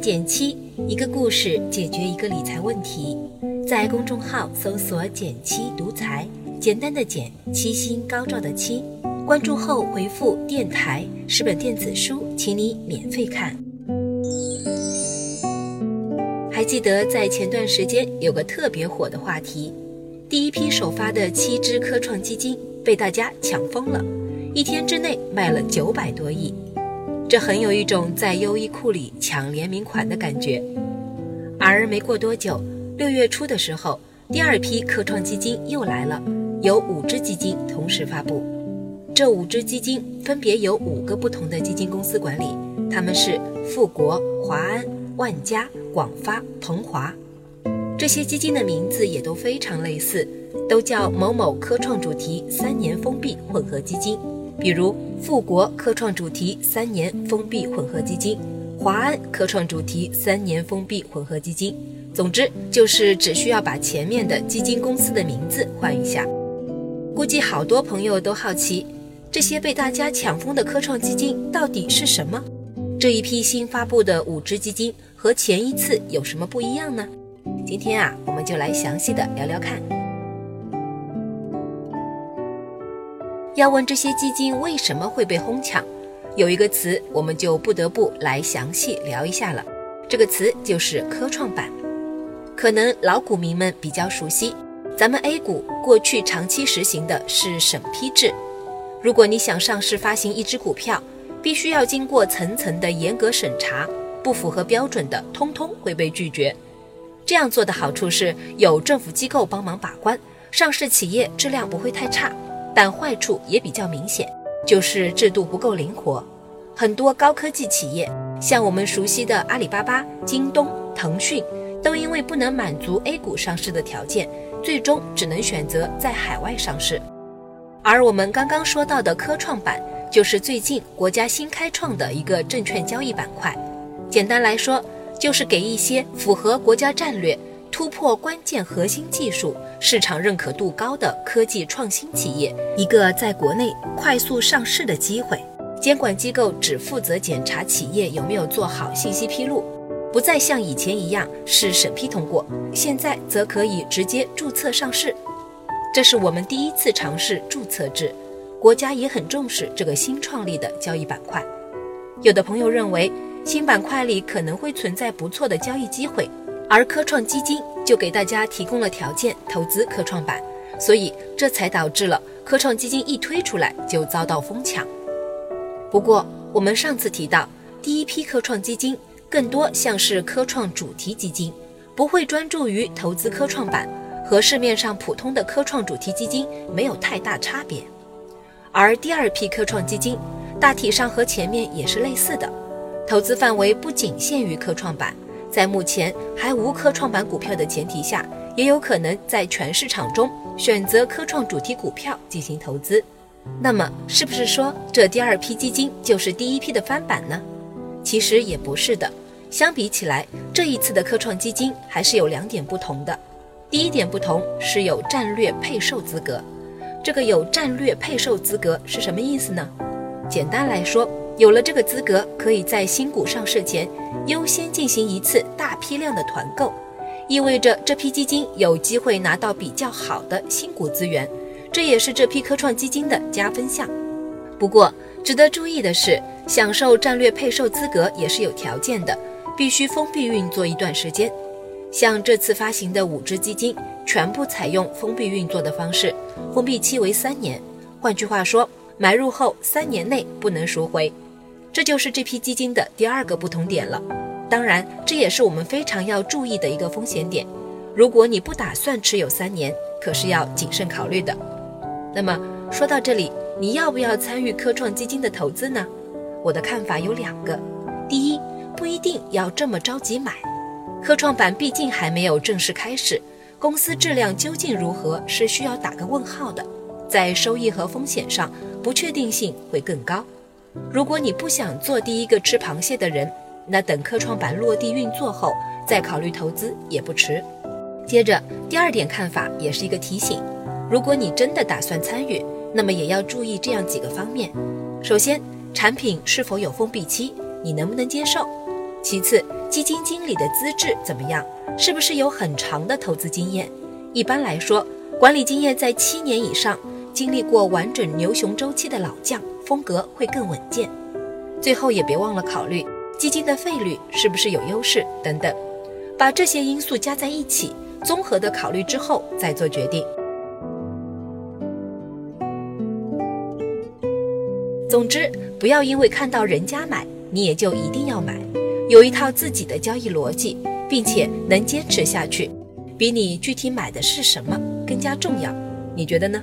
减七，一个故事解决一个理财问题。在公众号搜索“减七独裁，简单的减，七星高照的七。关注后回复“电台”十本电子书，请你免费看。还记得在前段时间有个特别火的话题，第一批首发的七只科创基金被大家抢疯了，一天之内卖了九百多亿。这很有一种在优衣库里抢联名款的感觉，而没过多久，六月初的时候，第二批科创基金又来了，有五只基金同时发布。这五只基金分别由五个不同的基金公司管理，他们是富国、华安、万家、广发、鹏华。这些基金的名字也都非常类似，都叫某某科创主题三年封闭混合基金。比如富国科创主题三年封闭混合基金，华安科创主题三年封闭混合基金。总之就是只需要把前面的基金公司的名字换一下。估计好多朋友都好奇，这些被大家抢疯的科创基金到底是什么？这一批新发布的五只基金和前一次有什么不一样呢？今天啊，我们就来详细的聊聊看。要问这些基金为什么会被哄抢，有一个词我们就不得不来详细聊一下了。这个词就是科创板。可能老股民们比较熟悉，咱们 A 股过去长期实行的是审批制。如果你想上市发行一只股票，必须要经过层层的严格审查，不符合标准的，通通会被拒绝。这样做的好处是有政府机构帮忙把关，上市企业质量不会太差。但坏处也比较明显，就是制度不够灵活。很多高科技企业，像我们熟悉的阿里巴巴、京东、腾讯，都因为不能满足 A 股上市的条件，最终只能选择在海外上市。而我们刚刚说到的科创板，就是最近国家新开创的一个证券交易板块。简单来说，就是给一些符合国家战略。突破关键核心技术、市场认可度高的科技创新企业一个在国内快速上市的机会。监管机构只负责检查企业有没有做好信息披露，不再像以前一样是审批通过，现在则可以直接注册上市。这是我们第一次尝试注册制，国家也很重视这个新创立的交易板块。有的朋友认为新板块里可能会存在不错的交易机会。而科创基金就给大家提供了条件投资科创板，所以这才导致了科创基金一推出来就遭到疯抢。不过我们上次提到，第一批科创基金更多像是科创主题基金，不会专注于投资科创板，和市面上普通的科创主题基金没有太大差别。而第二批科创基金大体上和前面也是类似的，投资范围不仅限于科创板。在目前还无科创板股票的前提下，也有可能在全市场中选择科创主题股票进行投资。那么，是不是说这第二批基金就是第一批的翻版呢？其实也不是的。相比起来，这一次的科创基金还是有两点不同的。第一点不同是有战略配售资格。这个有战略配售资格是什么意思呢？简单来说，有了这个资格，可以在新股上市前优先进行一次大批量的团购，意味着这批基金有机会拿到比较好的新股资源，这也是这批科创基金的加分项。不过，值得注意的是，享受战略配售资格也是有条件的，必须封闭运作一段时间。像这次发行的五只基金，全部采用封闭运作的方式，封闭期为三年。换句话说，买入后三年内不能赎回。这就是这批基金的第二个不同点了，当然，这也是我们非常要注意的一个风险点。如果你不打算持有三年，可是要谨慎考虑的。那么说到这里，你要不要参与科创基金的投资呢？我的看法有两个：第一，不一定要这么着急买，科创板毕竟还没有正式开始，公司质量究竟如何是需要打个问号的，在收益和风险上不确定性会更高。如果你不想做第一个吃螃蟹的人，那等科创板落地运作后再考虑投资也不迟。接着，第二点看法也是一个提醒：如果你真的打算参与，那么也要注意这样几个方面。首先，产品是否有封闭期，你能不能接受？其次，基金经理的资质怎么样？是不是有很长的投资经验？一般来说，管理经验在七年以上，经历过完整牛熊周期的老将，风格会更稳健。最后也别忘了考虑基金的费率是不是有优势等等，把这些因素加在一起，综合的考虑之后再做决定。总之，不要因为看到人家买，你也就一定要买，有一套自己的交易逻辑，并且能坚持下去，比你具体买的是什么更加重要。你觉得呢？